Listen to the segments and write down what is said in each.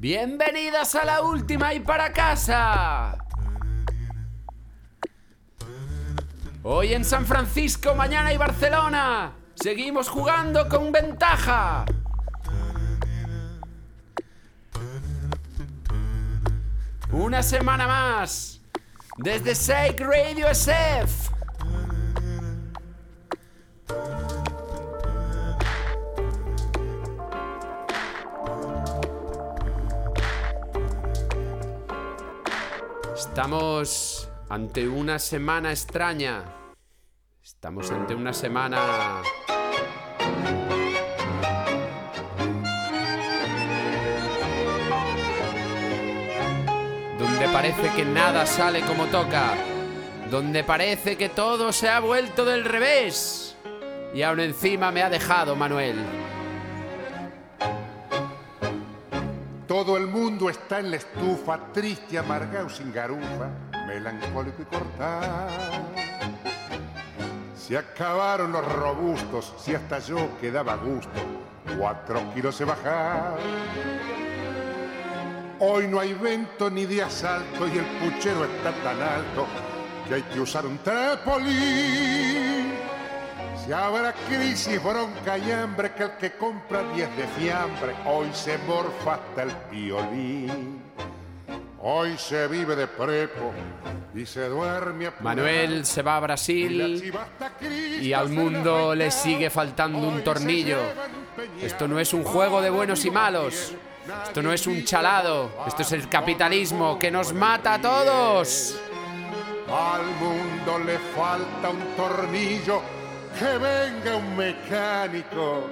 Bienvenidas a la última y para casa. Hoy en San Francisco, mañana y Barcelona. Seguimos jugando con ventaja. Una semana más. Desde Sake Radio SF. Estamos ante una semana extraña. Estamos ante una semana... Donde parece que nada sale como toca. Donde parece que todo se ha vuelto del revés. Y aún encima me ha dejado Manuel. Todo el mundo está en la estufa, triste, amargado, sin garufa, melancólico y cortado. Se acabaron los robustos, si hasta yo quedaba gusto, cuatro kilos se bajaron. Hoy no hay vento ni de asalto y el puchero está tan alto que hay que usar un trapolín. Si habrá crisis, bronca y hambre, que el que compra diez de fiambre, hoy se morfa hasta el violín. Hoy se vive de prepo y se duerme a Manuel se va a Brasil y al mundo le sigue faltando un tornillo. Esto no es un juego de buenos y malos. Esto no es un chalado. Esto es el capitalismo que nos mata a todos. Al mundo le falta un tornillo que venga un mecánico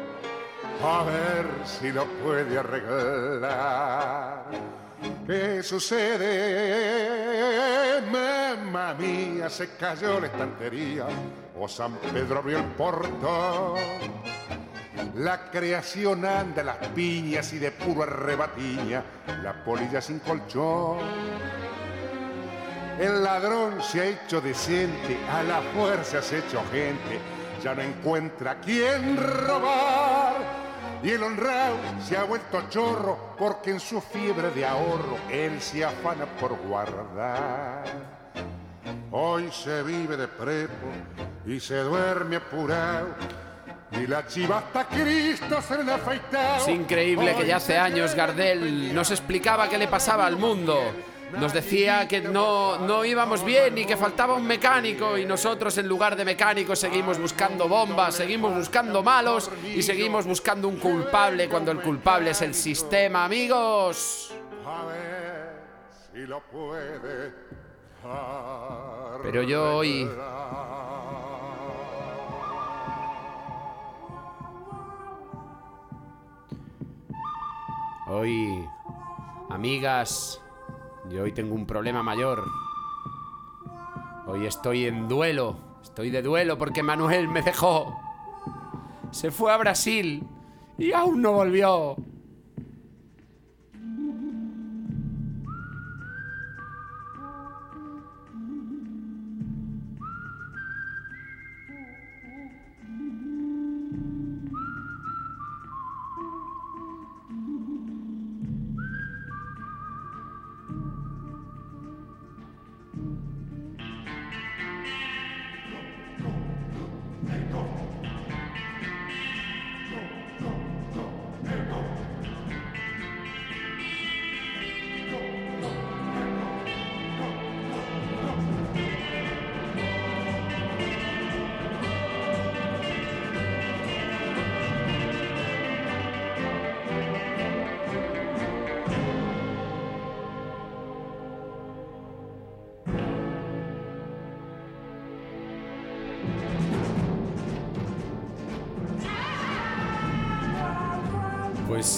a ver si lo puede arreglar. ¿Qué sucede? Mamma mía, se cayó la estantería o San Pedro abrió el portón. La creación anda las piñas y de puro arrebatiña, la polilla sin colchón. El ladrón se ha hecho decente, a la fuerza se ha hecho gente, ya no encuentra quién robar. Y el honrado se ha vuelto chorro porque en su fiebre de ahorro él se afana por guardar. Hoy se vive de prepo y se duerme apurado. Y la chiva hasta Cristo se le ha afeitado. Es increíble que ya hace años Gardel de nos explicaba qué le pasaba al mundo. Nos decía que no, no íbamos bien y que faltaba un mecánico y nosotros en lugar de mecánicos seguimos buscando bombas, seguimos buscando malos y seguimos buscando un culpable cuando el culpable es el sistema, amigos. A si lo puede. Pero yo hoy Hoy, amigas, yo hoy tengo un problema mayor. Hoy estoy en duelo, estoy de duelo porque Manuel me dejó. Se fue a Brasil y aún no volvió.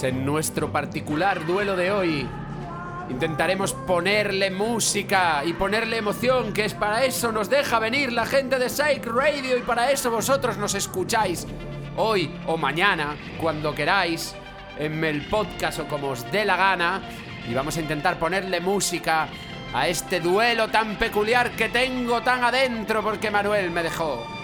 En nuestro particular duelo de hoy intentaremos ponerle música y ponerle emoción, que es para eso nos deja venir la gente de Psych Radio y para eso vosotros nos escucháis hoy o mañana, cuando queráis, en el podcast o como os dé la gana y vamos a intentar ponerle música a este duelo tan peculiar que tengo tan adentro porque Manuel me dejó.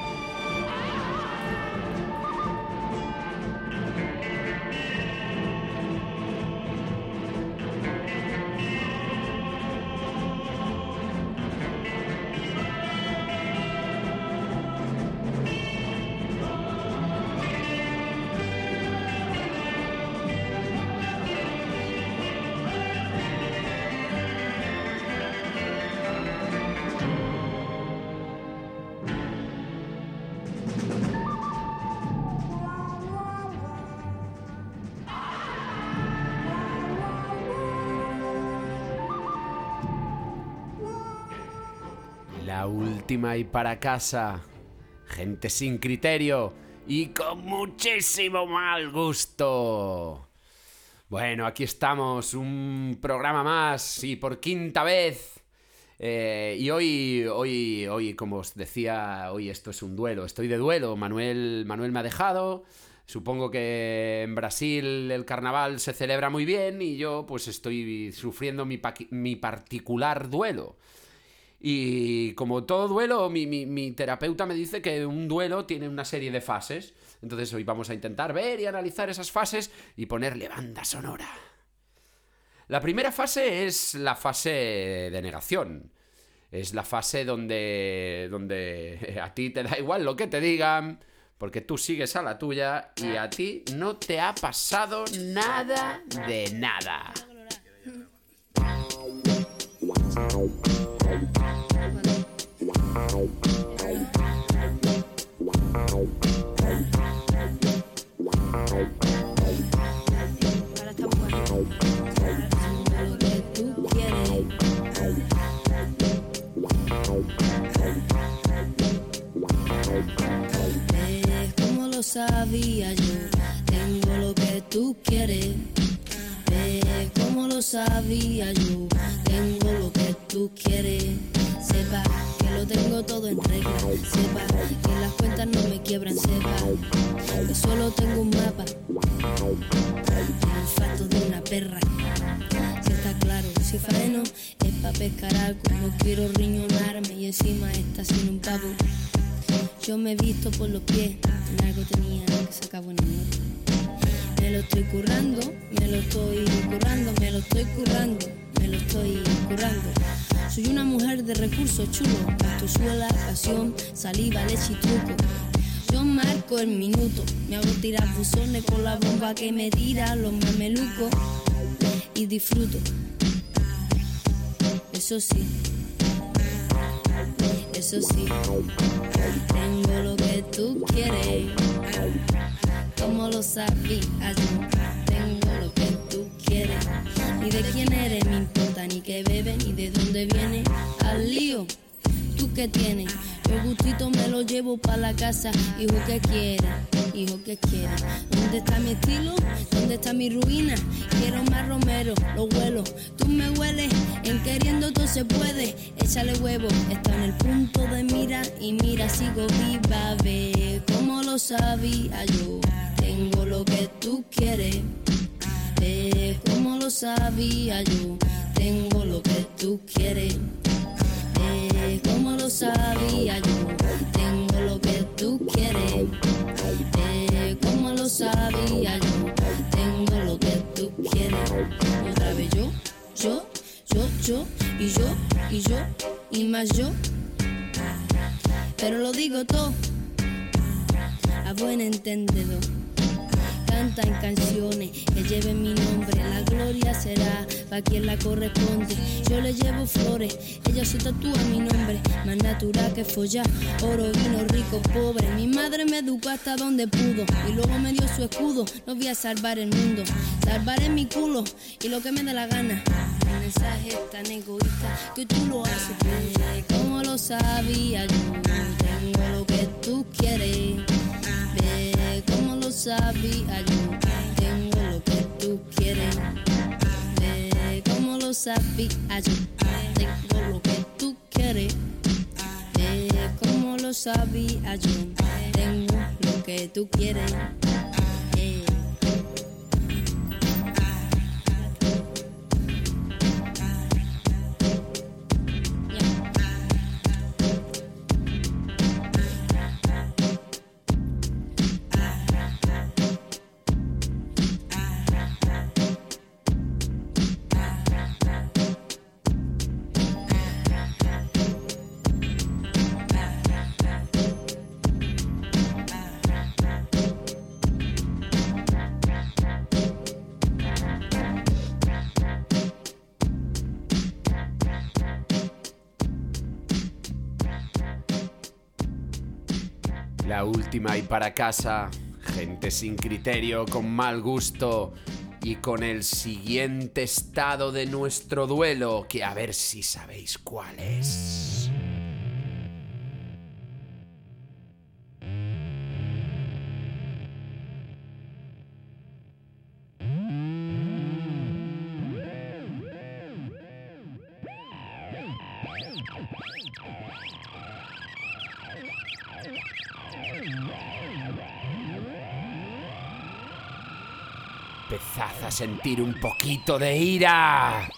Última y para casa. Gente sin criterio y con muchísimo mal gusto. Bueno, aquí estamos, un programa más y por quinta vez. Eh, y hoy, hoy, hoy, como os decía, hoy esto es un duelo. Estoy de duelo. Manuel, Manuel me ha dejado. Supongo que en Brasil el carnaval se celebra muy bien y yo pues estoy sufriendo mi particular duelo. Y como todo duelo, mi, terapeuta me dice que un duelo tiene una serie de fases. Entonces hoy vamos a intentar ver y analizar esas fases y ponerle banda sonora. La primera fase es la fase de negación. Es la fase donde, donde a ti te da igual lo que te digan, porque tú sigues a la tuya y a ti no te ha pasado nada de nada. Sabía yo, tengo lo que tú quieres. Como lo sabía yo, tengo lo que tú quieres. Sepa que lo tengo todo en regla. Sepa que las cuentas no me quiebran. Sepa que solo tengo un mapa. El olfato de una perra. Si está claro, si faeno es pa' pescar algo. No quiero riñonarme y encima está sin un pavo. Yo me he visto por los pies. En algo tenía que sacar buena nota. Me lo estoy currando, me lo estoy currando, me lo estoy currando, me lo estoy currando. Soy una mujer de recursos chulos, suela, pasión, saliva, leche y truco. Yo marco el minuto, me hago tirar buzones con la bomba que me tira los mamelucos y disfruto. Eso sí, eso sí, tengo lo que tú quieres, como lo sabías tengo lo que tú quieres. Y de quién eres me importa ni qué beben ni de dónde viene. Al lío, tú qué tienes. El gustito me lo llevo para la casa. Hijo que quiere, hijo que quiere. ¿Dónde está mi estilo? ¿Dónde está mi ruina? Quiero más romero, lo huelo. Tú me hueles, en queriendo todo se puede. Échale huevo, está en el punto de mira y mira, sigo viva. Ve como lo sabía yo. Tengo lo que tú quieres. Ve como lo sabía yo. Tengo lo que tú quieres. Como lo sabía yo. Tengo lo que tú quieres. Ve como lo sabía yo. Tengo lo que tú quieres. Otra vez yo, yo, yo, yo, y yo, y yo, y más yo. Pero lo digo todo a buen entendedor canta en canciones que lleven mi nombre. La gloria será para quien la corresponde. Yo le llevo flores, ella se tatúa mi nombre. Más natural que follar, oro, vino, rico, pobre. Mi madre me educó hasta donde pudo y luego me dio su escudo. No voy a salvar el mundo, salvaré mi culo y lo que me dé la gana. Mensaje es tan egoísta que tú lo haces. Como lo sabía yo, tengo lo que tú quieres. Ve como lo sabía yo, tengo lo que tú quieres. Ve como lo sabía yo, tengo lo que tú quieres. Ve como lo sabía yo, tengo lo que tú quieres. Y para casa. Gente sin criterio, con mal gusto y con el siguiente estado de nuestro duelo, que a ver si sabéis cuál es. Sentir un poquito de ira.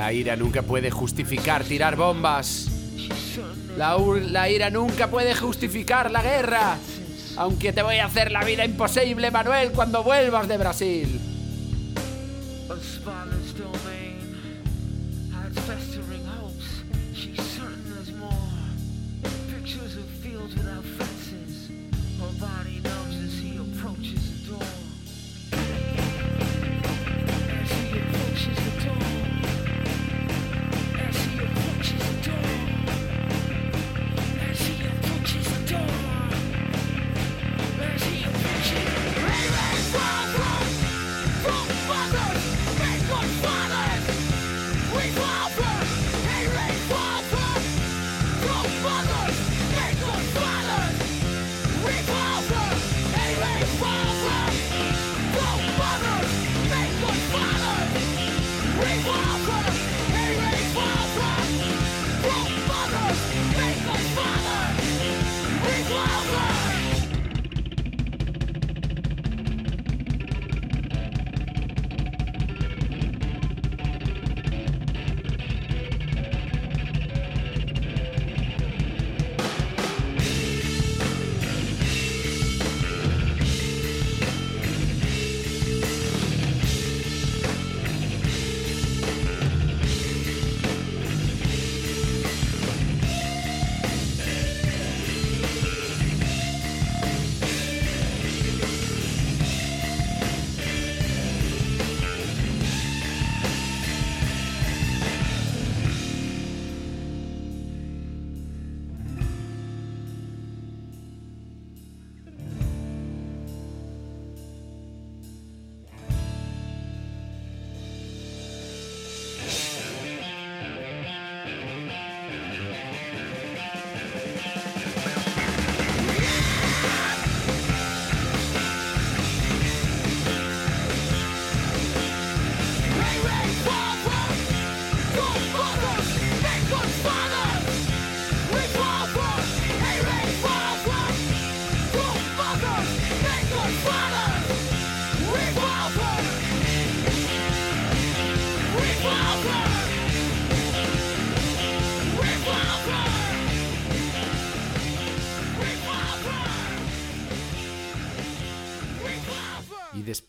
La ira nunca puede justificar tirar bombas. La, ira nunca puede justificar la guerra. Aunque te voy a hacer la vida imposible, Manuel, cuando vuelvas de Brasil.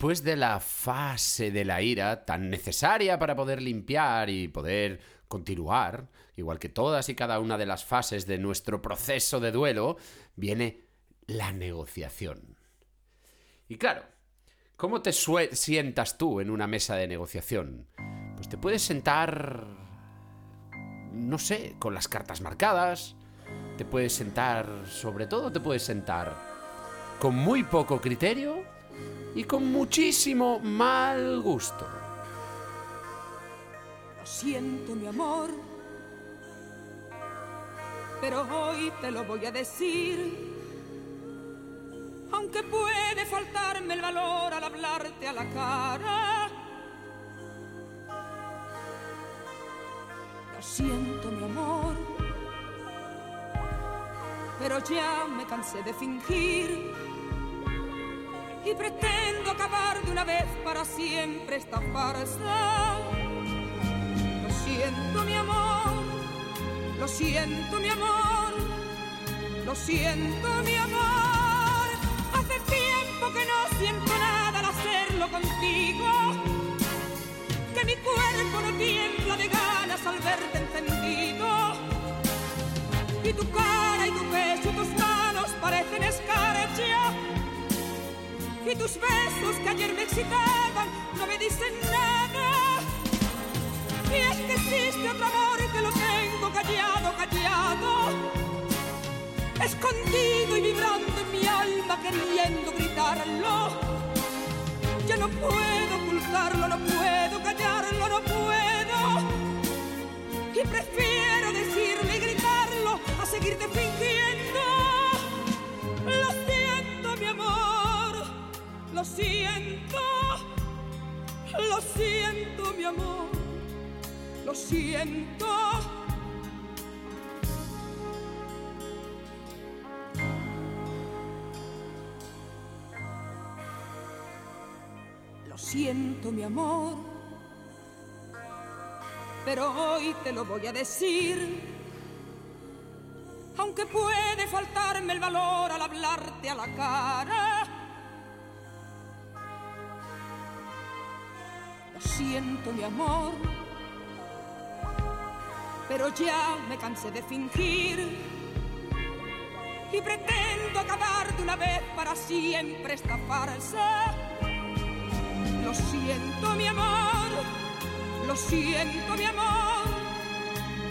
Después de la fase de la ira, tan necesaria para poder limpiar y poder continuar, igual que todas y cada una de las fases de nuestro proceso de duelo, viene la negociación. Y claro, ¿cómo te sientas tú en una mesa de negociación? Pues te puedes sentar, no sé, con las cartas marcadas, te puedes sentar, sobre todo te puedes sentar con muy poco criterio y con muchísimo mal gusto. Lo siento, mi amor, pero hoy te lo voy a decir. Aunque puede faltarme el valor al hablarte a la cara. Lo siento, mi amor, pero ya me cansé de fingir y pretendo acabar de una vez para siempre esta farsa. Lo siento, mi amor, lo siento, mi amor, lo siento, mi amor. Hace tiempo que no siento nada al hacerlo contigo, que mi cuerpo no tiembla de ganas al verte encendido. Y tu cara y tu pecho y tus manos parecen escarcha tus besos que ayer me excitaban no me dicen nada. Y es que existe otro amor que lo tengo callado, callado, escondido y vibrando en mi alma queriendo gritarlo. Ya no puedo ocultarlo, no puedo callarlo, no puedo. Y prefiero decirle y gritarlo a seguirte fingiendo. Lo siento, lo siento, mi amor, lo siento. Lo siento, mi amor, pero hoy te lo voy a decir. Aunque puede faltarme el valor al hablarte a la cara siento mi amor, pero ya me cansé de fingir y pretendo acabar de una vez para siempre esta farsa. Lo siento mi amor, lo siento mi amor,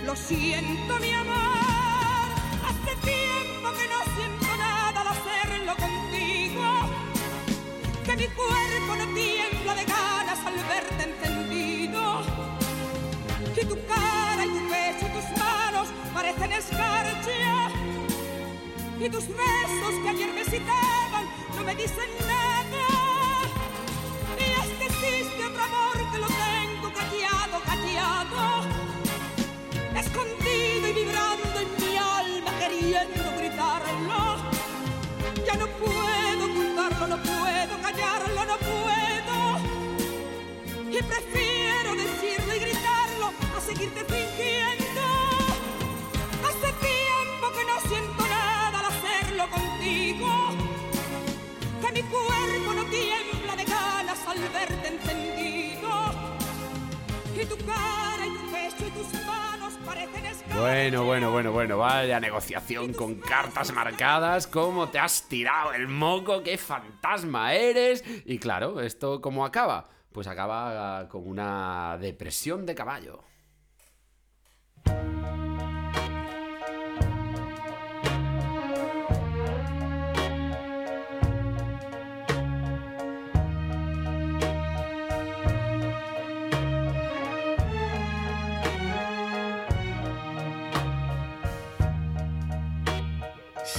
lo siento mi amor. Hace tiempo que no siento nada al hacerlo contigo, que mi cuerpo no de ganas al verte encendido. Y tu cara y tu pecho y tus manos parecen escarcha. Y tus besos que ayer me citaban no me dicen nada. Y es que existe otro amor que lo tengo callado, callado. Escondido y vibrando en mi alma queriendo gritarlo. Ya no puedo ocultarlo, no puedo callarlo, no puedo prefiero decirlo y gritarlo a seguirte fingiendo. Hace tiempo que no siento nada al hacerlo contigo, que mi cuerpo no tiembla de ganas al verte encendido. Y tu cara y tu pecho y tus manos parecen Bueno, bueno, bueno, bueno, vaya negociación con cartas marcadas, cómo te has tirado el moco, qué fantasma eres. Y claro, ¿esto cómo acaba? Pues acaba con una depresión de caballo.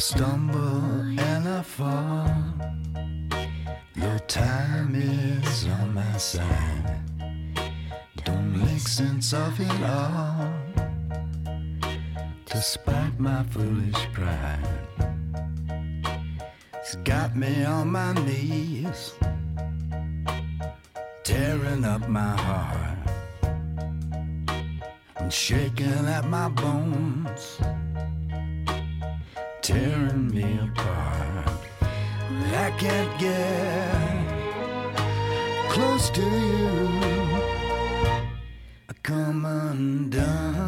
stumble and fall. Your time is on my side. Don't make sense of it all. Despite my foolish pride, it's got me on my knees, tearing up my heart and shaking at my bones, tearing me apart. I can't get close to you. I Come undone.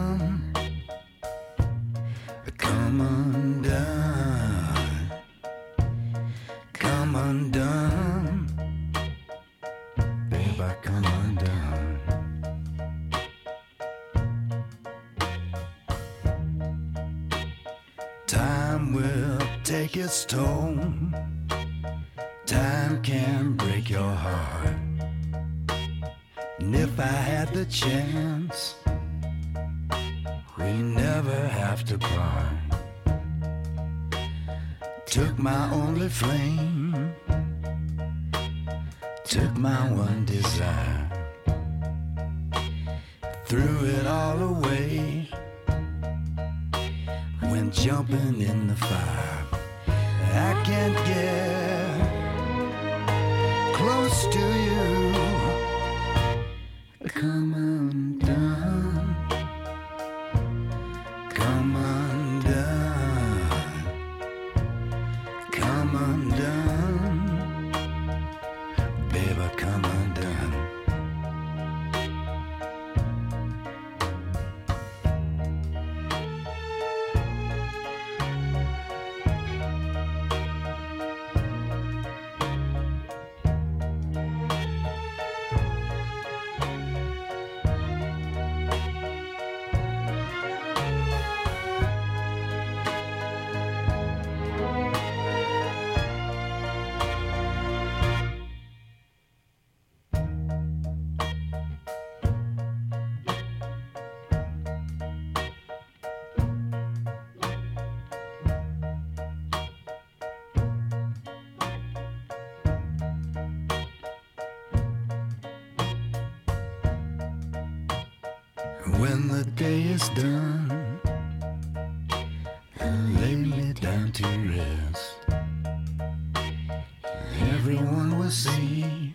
Is done, lay me down to rest. Everyone will see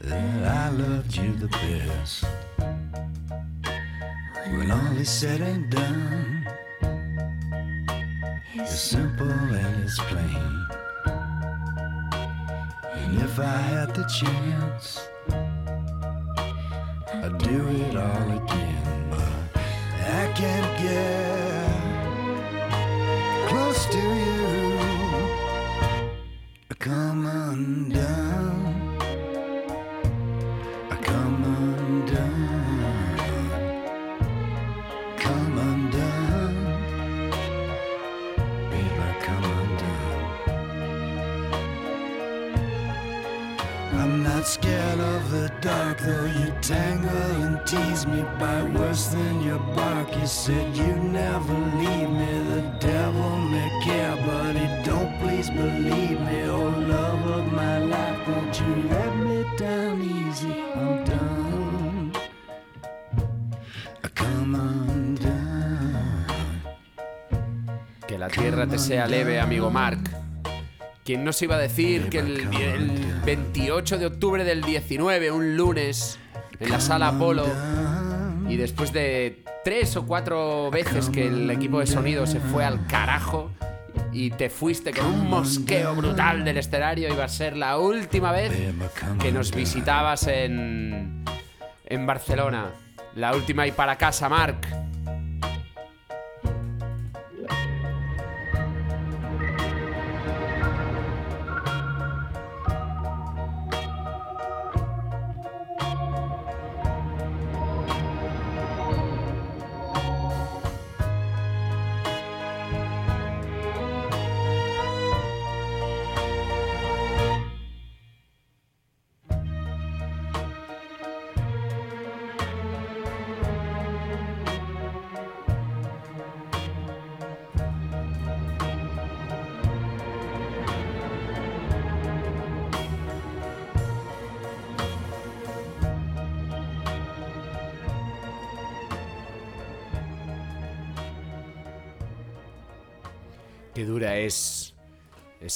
that I loved you the best. When all is said and done, it's simple and it's plain. And if I had the chance, sea leve, amigo Mark. ¿Quién nos iba a decir que el, el 28 de octubre del 19, un lunes, en la sala Apolo, y después de tres o cuatro veces que el equipo de sonido se fue al carajo y te fuiste con un mosqueo brutal del escenario, iba a ser la última vez que nos visitabas en, en Barcelona? La última y para casa, Mark.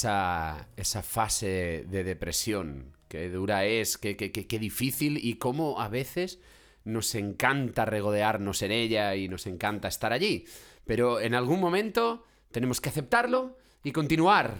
Esa, esa fase de depresión. Qué dura es, qué, qué- qué- qué difícil y cómo a veces nos encanta regodearnos en ella y nos encanta estar allí. Pero en algún momento tenemos que aceptarlo y continuar.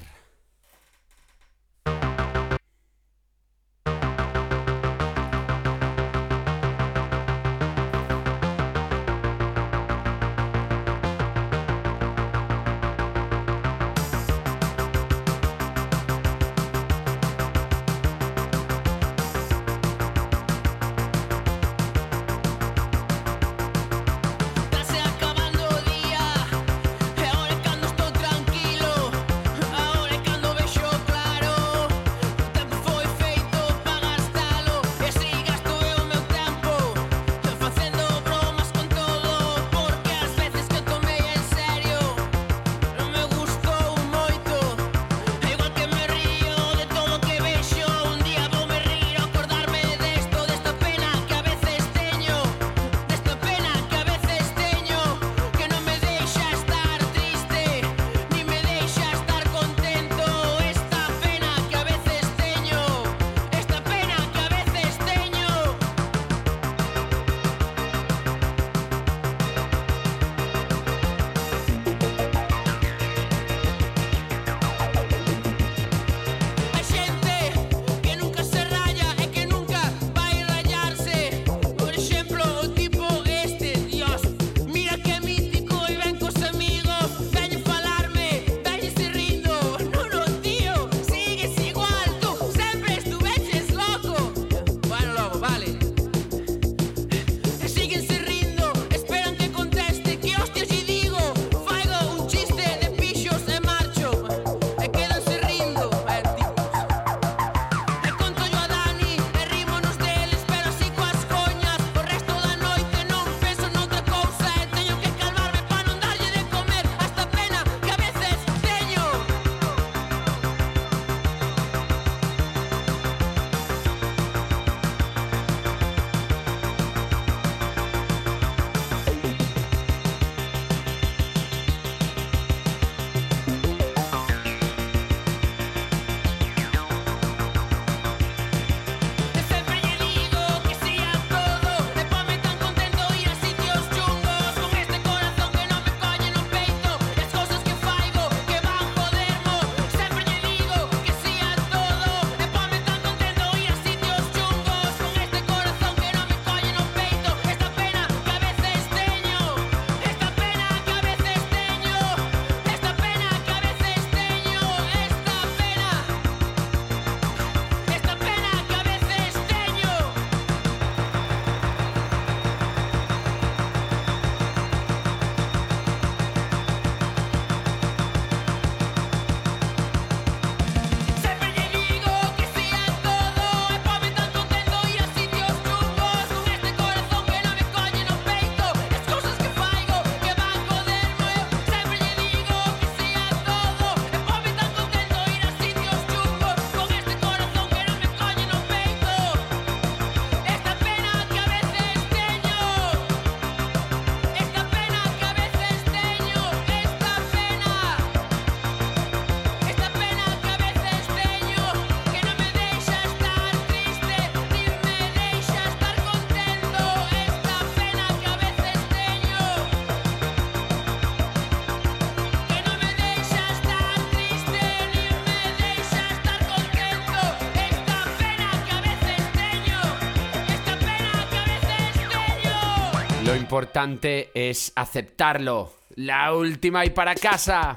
Lo importante es aceptarlo. La última y para casa.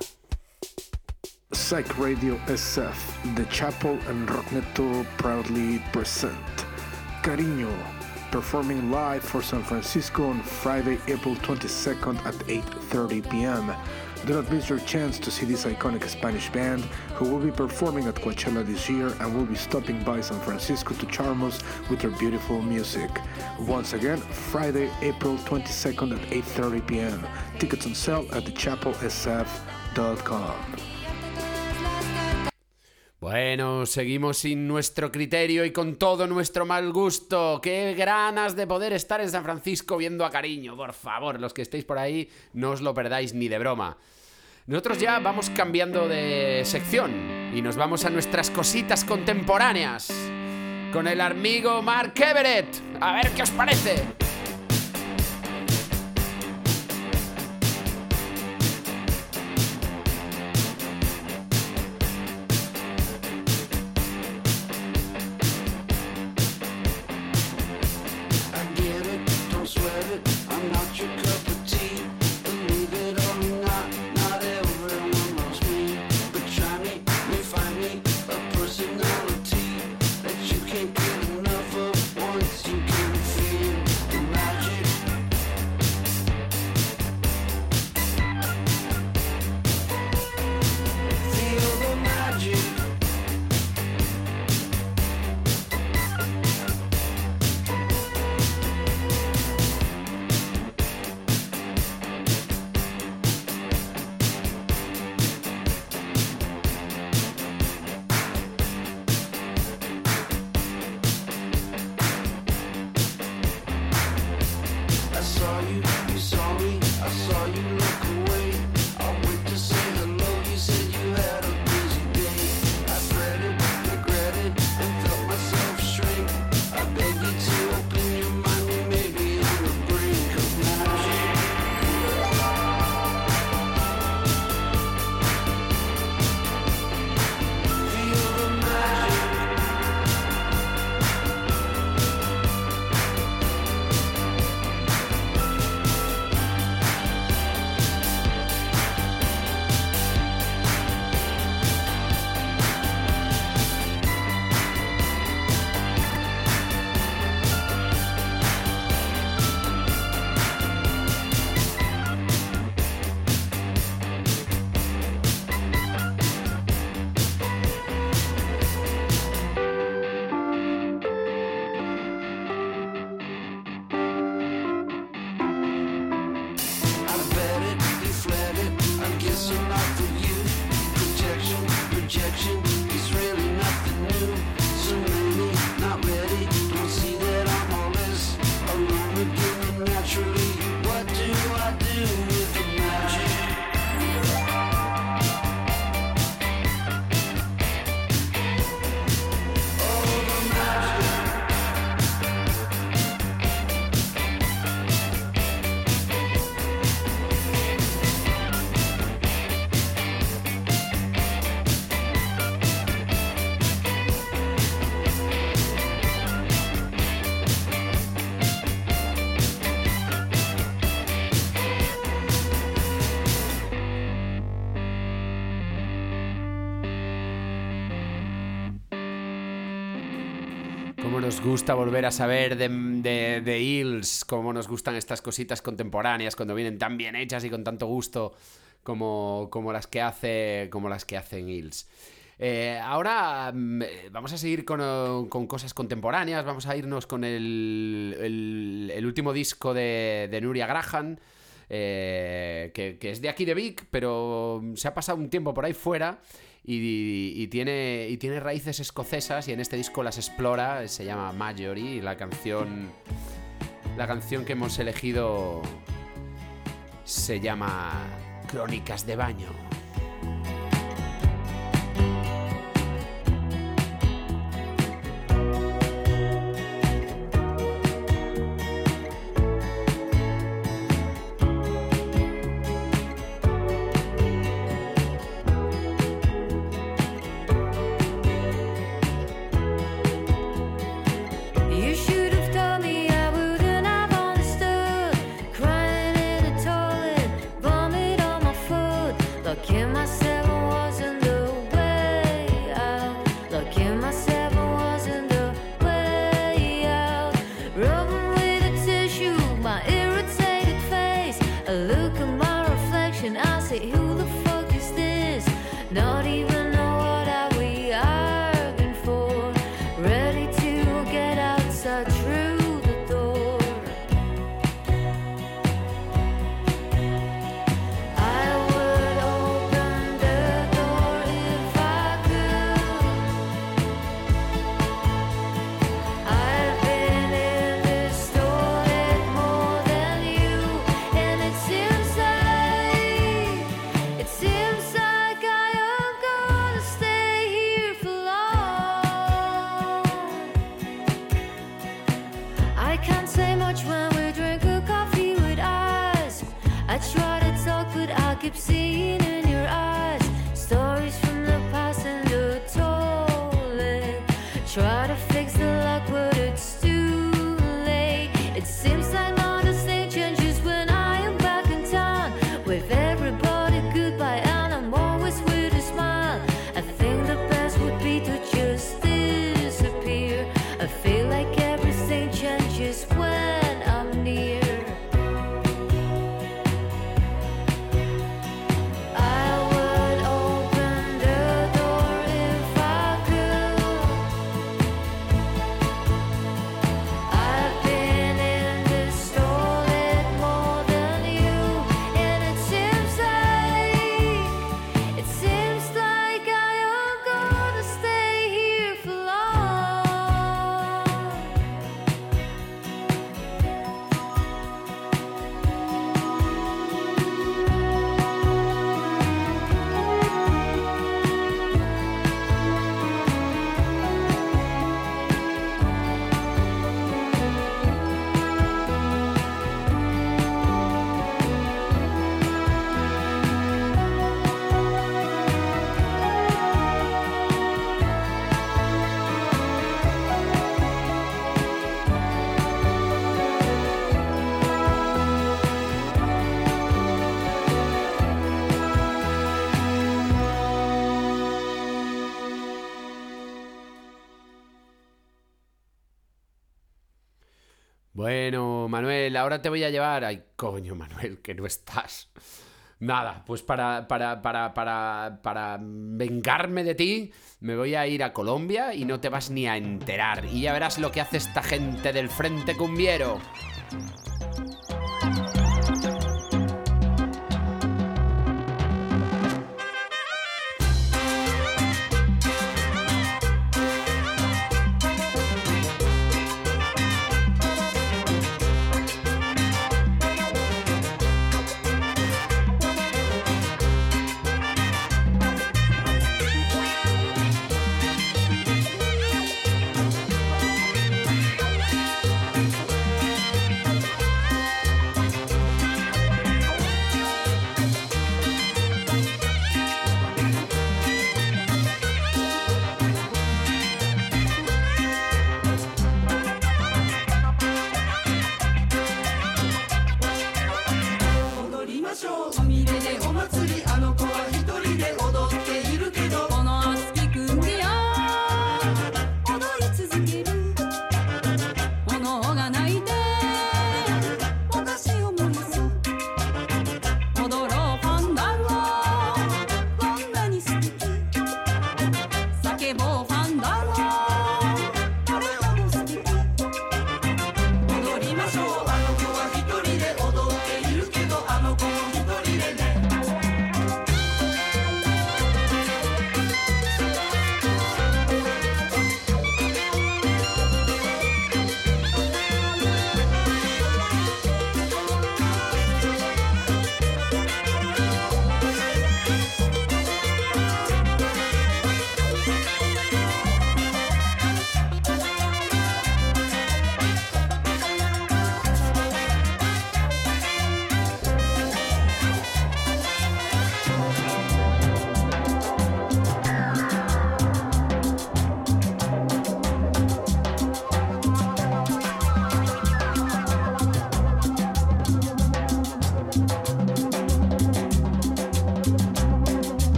Psych Radio SF, The Chapel and Rockneto proudly present Cariño, performing live for San Francisco on Friday, April 22nd at 8:30 p.m. Do not miss your chance to see this iconic Spanish band who will be performing at Coachella this year and will be stopping by San Francisco to charm us with their beautiful music. Once again, Friday, April 22nd at 8:30 p.m. Tickets on sale at thechapelsf.com. Bueno, seguimos sin nuestro criterio y con todo nuestro mal gusto. Qué ganas de poder estar en San Francisco viendo a cariño. Por favor, los que estéis por ahí, no os lo perdáis ni de broma. Nosotros ya vamos cambiando de sección y nos vamos a nuestras cositas contemporáneas. Con el amigo Mark Everett. A ver qué os parece. Nos gusta volver a saber de, de, Hills, cómo nos gustan estas cositas contemporáneas cuando vienen tan bien hechas y con tanto gusto como, como las que hace como las que hacen Hills. Eh, ahora mm, eh, vamos a seguir con, con cosas contemporáneas, vamos a irnos con el, el- último disco de, de Nuria Graham, eh, que es de aquí de Vic, pero se ha pasado un tiempo por ahí fuera y, tiene, y tiene raíces escocesas y en este disco las explora, se llama Majory y la canción, la canción que hemos elegido se llama Crónicas de Baño. Bueno, Manuel, ahora te voy a llevar. Ay, coño, Manuel, que no estás. Nada, pues para, para, para, para, para vengarme de ti, me voy a ir a Colombia y no te vas ni a enterar. Y ya verás lo que hace esta gente del Frente Cumbiero.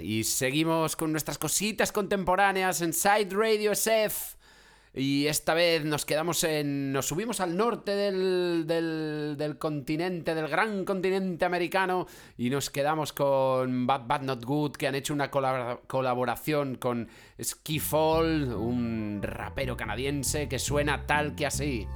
Y seguimos con nuestras cositas contemporáneas en Side Radio SF. Y esta vez nos quedamos en. Nos subimos al norte del, del, del continente, del gran continente americano. Y nos quedamos con Bad Bad Not Good, que han hecho una colabora- colaboración con Skiffall, un rapero canadiense que suena tal que así.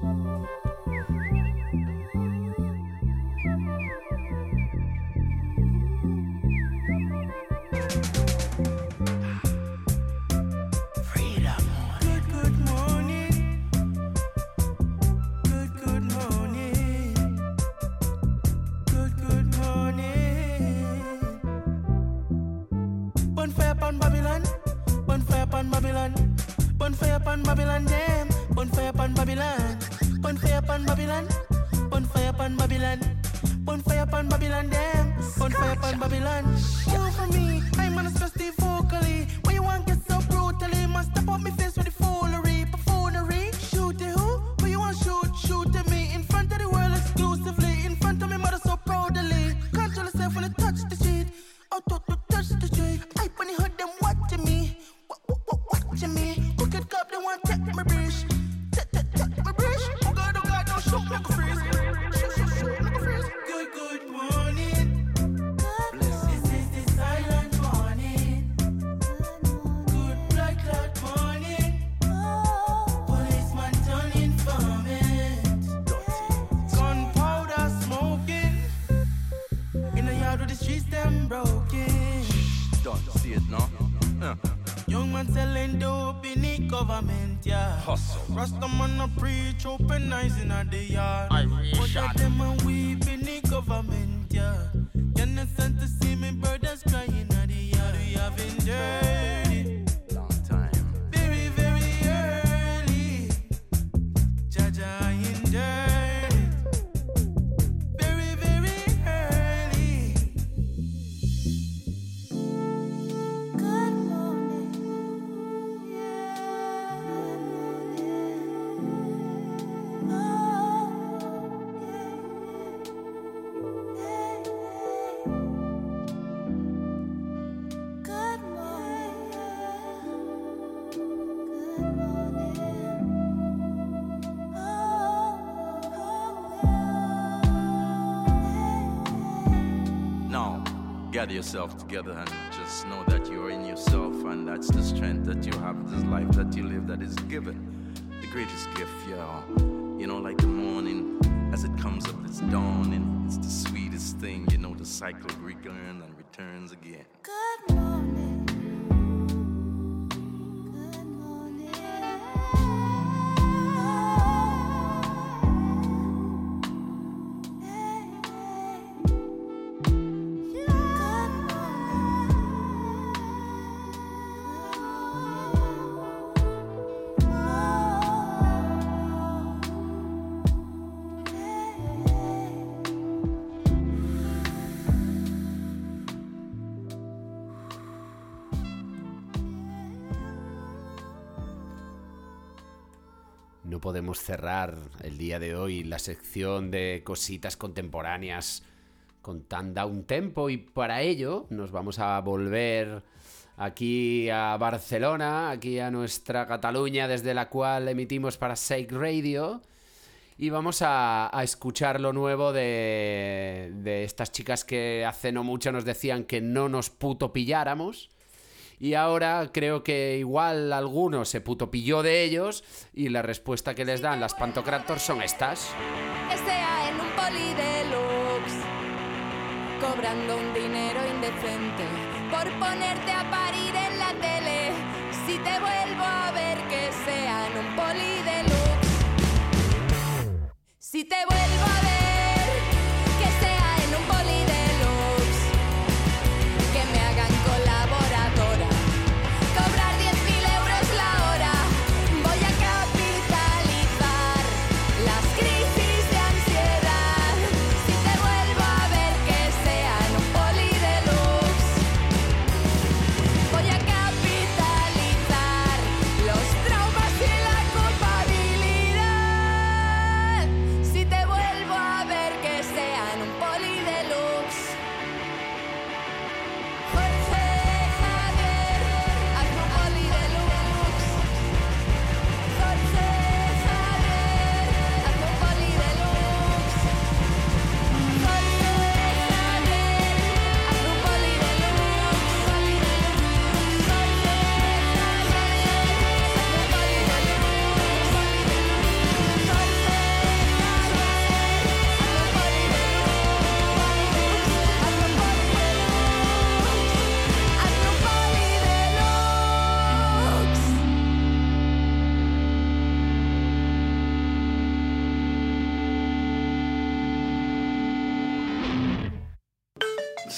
Upon Babylon. Bonfire upon Babylon, damn. Bonfire upon Babylon. Bonfire upon Babylon. Bonfire upon Babylon. Bonfire upon Babylon, damn. Bonfire upon Babylon. Show for me. I'm on a stressed vocally. Gather yourself together and just know that you are in yourself, and that's the strength that you have, this life that you live that is given. The greatest gift, yeah. You know, like the morning as it comes up, it's dawning. It's the sweetest thing, you know, the cycle returns and returns again. Good morning. Cerrar el día de hoy la sección de cositas contemporáneas con tan down tempo y para ello nos vamos a volver aquí a Barcelona, aquí a nuestra Cataluña desde la cual emitimos para Sake Radio y vamos a, a escuchar lo nuevo de, de estas chicas que hace no mucho nos decían que no nos puto pilláramos. Y ahora creo que igual alguno se puto pilló de ellos y la respuesta que les dan las pantocrator son estas. Estea en un poli deluxe, cobrando un dinero indecente por ponerte a parir en la tele. Si te vuelvo a ver, que sea en un poli deluxe. Si te vuelvo a ver,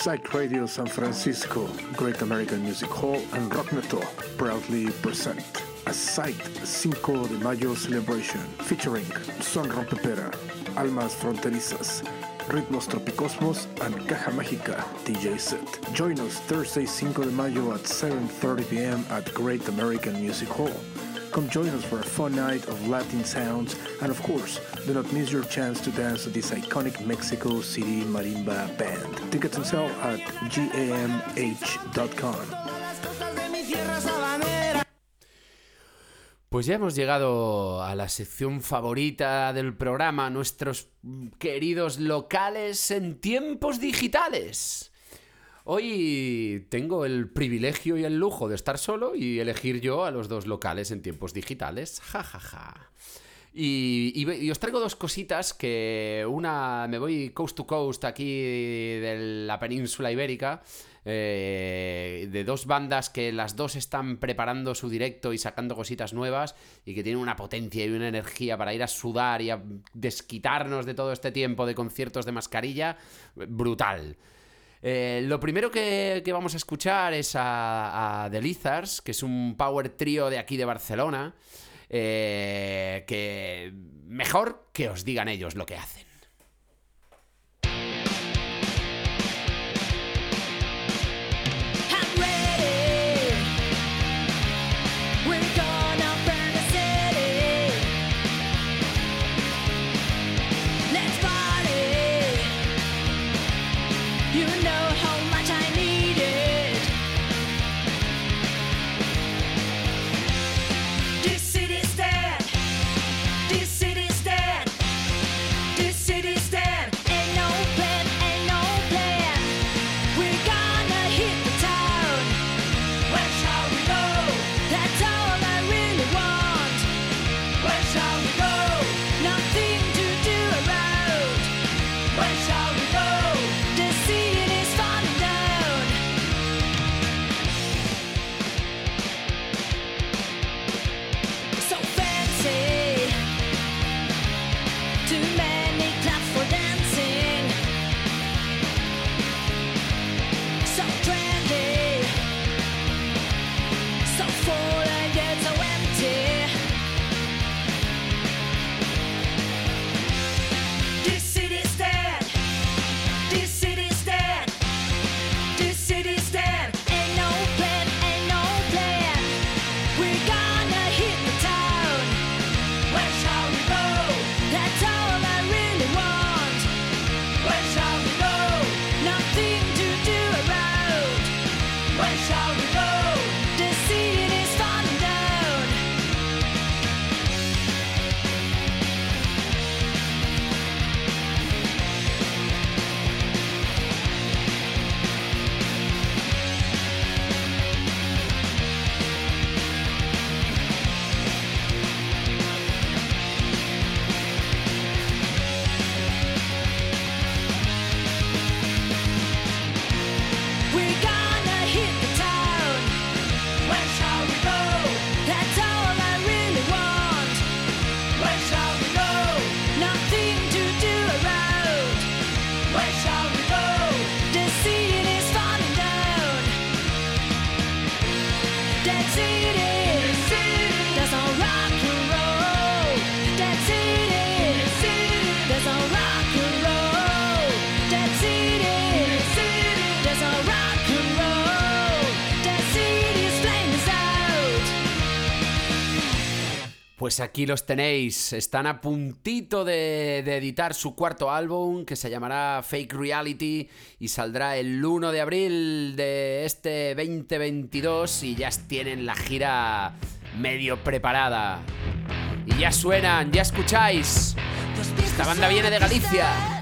Psych Radio San Francisco, Great American Music Hall, and Rockneto proudly present a Psych 5 de Mayo celebration featuring Son Rompepera, Almas Fronterizas, Ritmos Tropicosmos, and Caja Mágica DJ set. Join us Thursday 5 de Mayo at 7.30 p.m. at Great American Music Hall. Come join us for a fun night of Latin sounds, and of course, do not miss your chance to dance to this iconic Mexico City marimba band. Tickets on sale at gamh.com. Pues ya hemos llegado a la sección favorita del programa, nuestros queridos locales en tiempos digitales. Hoy tengo el privilegio y el lujo de estar solo y elegir yo a los dos locales en tiempos digitales. Ja, ja, ja. Y, y, os traigo dos cositas que una me voy coast to coast aquí de la península ibérica. eh, de dos bandas que las dos están preparando su directo y sacando cositas nuevas y que tienen una potencia y una energía para ir a sudar y a desquitarnos de todo este tiempo de conciertos de mascarilla brutal. Eh, lo primero que, vamos a escuchar es a, a The Lizards, que es un power trío de aquí de Barcelona, eh, que mejor que os digan ellos lo que hacen. Pues aquí los tenéis, están a puntito de, de editar su cuarto álbum que se llamará Fake Reality y saldrá el 1 de abril de este 2022 y ya tienen la gira medio preparada. Y ya suenan, ya escucháis. Esta banda viene de Galicia.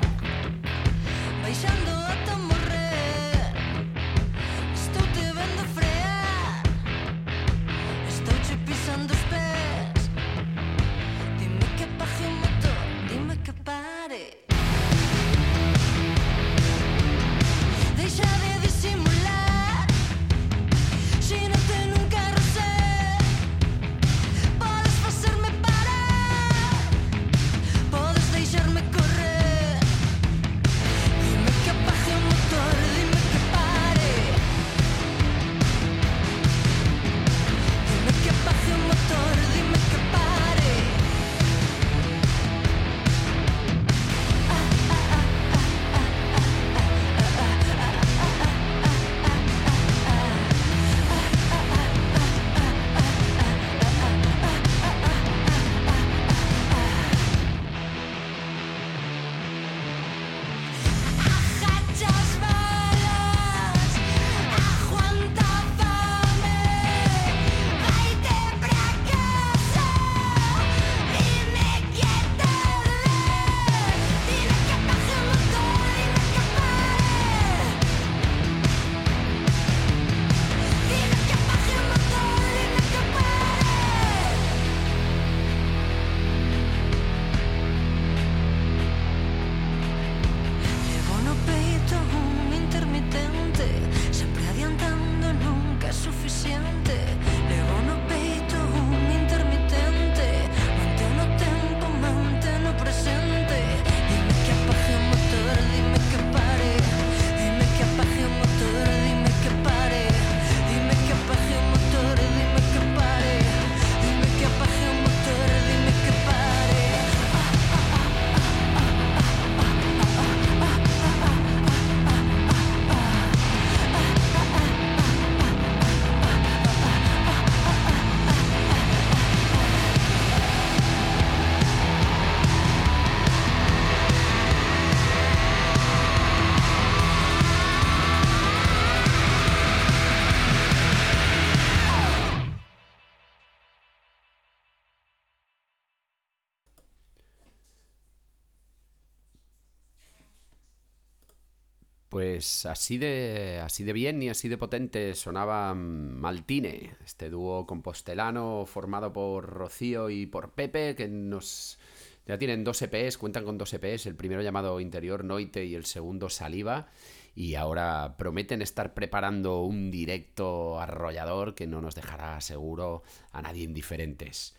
Pues así de, así de bien y así de potente sonaba Maltine, este dúo compostelano formado por Rocío y por Pepe, que nos ya tienen dos EPs, cuentan con dos EPs, el primero llamado Interior Noite y el segundo Saliva, y ahora prometen estar preparando un directo arrollador que no nos dejará seguro a nadie indiferentes.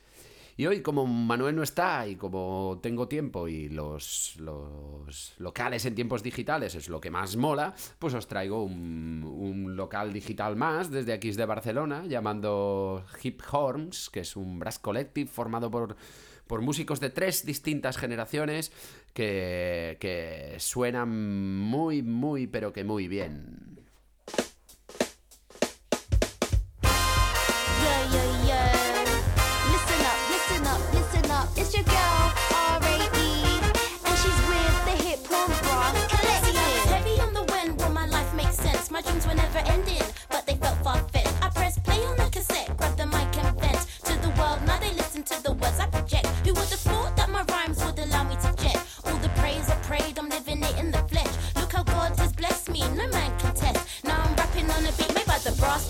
Y hoy, como Manuel no está y como tengo tiempo y los, los locales en tiempos digitales es lo que más mola, pues os traigo un, un local digital más desde aquí de Barcelona, llamando Hip Horns, que es un brass collective formado por, por músicos de tres distintas generaciones que, que suenan muy, muy, pero que muy bien. Listen to the words I project. Who would have thought that my rhymes would allow me to jet? All the praise I prayed, I'm living it in the flesh. Look how God has blessed me, no man can test. Now I'm rapping on a beat made by the brass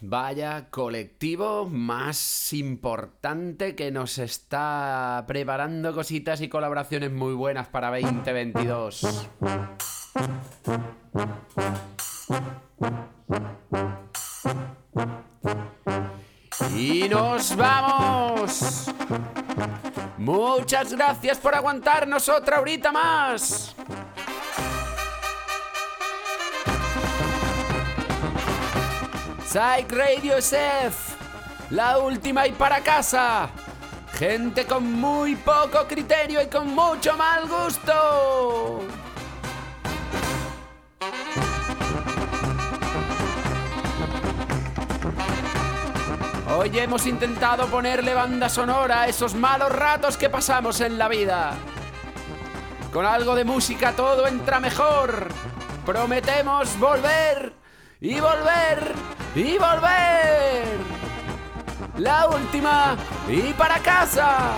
Vaya, colectivo más importante que nos está preparando cositas y colaboraciones muy buenas para 2022. Y nos vamos. Muchas gracias por aguantarnos otra horita más. Psych Radio SF, la última y para casa. Gente con muy poco criterio y con mucho mal gusto. Hoy hemos intentado ponerle banda sonora a esos malos ratos que pasamos en la vida. Con algo de música todo entra mejor. Prometemos volver y volver y volver. La última y para casa.